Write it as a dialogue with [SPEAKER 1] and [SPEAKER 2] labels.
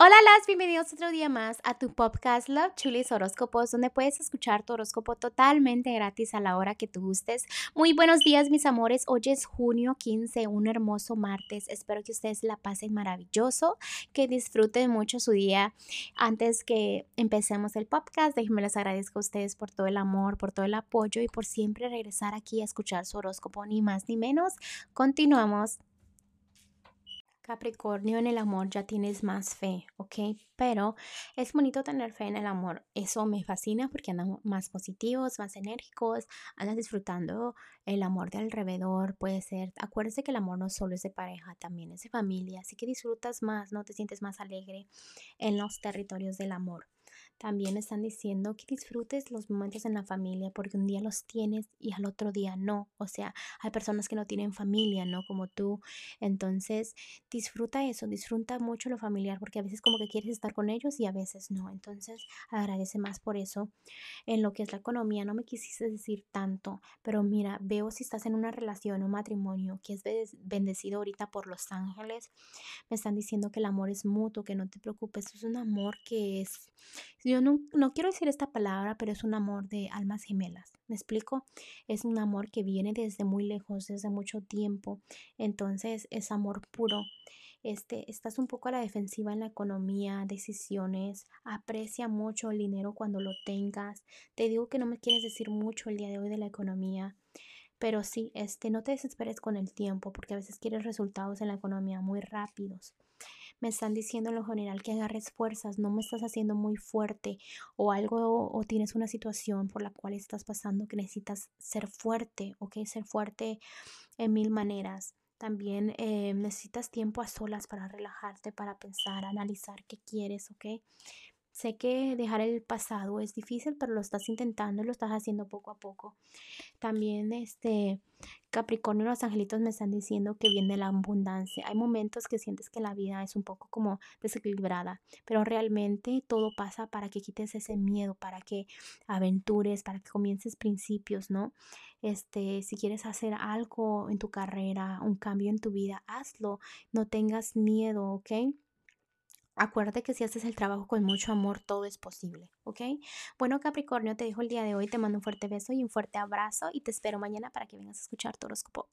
[SPEAKER 1] Hola, las bienvenidos otro día más a tu podcast Love Chulis Horóscopos, donde puedes escuchar tu horóscopo totalmente gratis a la hora que tú gustes. Muy buenos días, mis amores. Hoy es junio 15, un hermoso martes. Espero que ustedes la pasen maravilloso, que disfruten mucho su día. Antes que empecemos el podcast, déjenme les agradezco a ustedes por todo el amor, por todo el apoyo y por siempre regresar aquí a escuchar su horóscopo, ni más ni menos. Continuamos. Capricornio, en el amor ya tienes más fe, ¿ok? Pero es bonito tener fe en el amor. Eso me fascina porque andan más positivos, más enérgicos, andas disfrutando el amor de alrededor. Puede ser, acuérdese que el amor no solo es de pareja, también es de familia. Así que disfrutas más, ¿no? Te sientes más alegre en los territorios del amor. También están diciendo que disfrutes los momentos en la familia porque un día los tienes y al otro día no. O sea, hay personas que no tienen familia, ¿no? Como tú. Entonces, disfruta eso, disfruta mucho lo familiar porque a veces como que quieres estar con ellos y a veces no. Entonces, agradece más por eso. En lo que es la economía, no me quisiste decir tanto, pero mira, veo si estás en una relación o matrimonio que es bendecido ahorita por los ángeles. Me están diciendo que el amor es mutuo, que no te preocupes. Es un amor que es yo no, quiero decir esta palabra, pero es un amor de almas gemelas. ¿Me explico? Es un amor que viene desde muy lejos, desde mucho tiempo. Entonces es amor puro. Este, estás un poco a la defensiva en la economía, decisiones, aprecia mucho el dinero cuando lo tengas. Te digo que no me quieres decir mucho el día de hoy de la economía, pero sí, este, no te desesperes con el tiempo, porque a veces quieres resultados en la economía muy rápidos me están diciendo en lo general que agarres fuerzas, no me estás haciendo muy fuerte o algo o tienes una situación por la cual estás pasando que necesitas ser fuerte, ¿ok? Ser fuerte en mil maneras. También eh, necesitas tiempo a solas para relajarte, para pensar, analizar qué quieres, ¿ok? Sé que dejar el pasado es difícil, pero lo estás intentando y lo estás haciendo poco a poco. También este Capricornio los angelitos me están diciendo que viene la abundancia. Hay momentos que sientes que la vida es un poco como desequilibrada, pero realmente todo pasa para que quites ese miedo, para que aventures, para que comiences principios, ¿no? Este, si quieres hacer algo en tu carrera, un cambio en tu vida, hazlo. No tengas miedo, ¿ok? Acuérdate que si haces el trabajo con mucho amor, todo es posible, ¿ok? Bueno, Capricornio, te dejo el día de hoy, te mando un fuerte beso y un fuerte abrazo y te espero mañana para que vengas a escuchar tu horóscopo.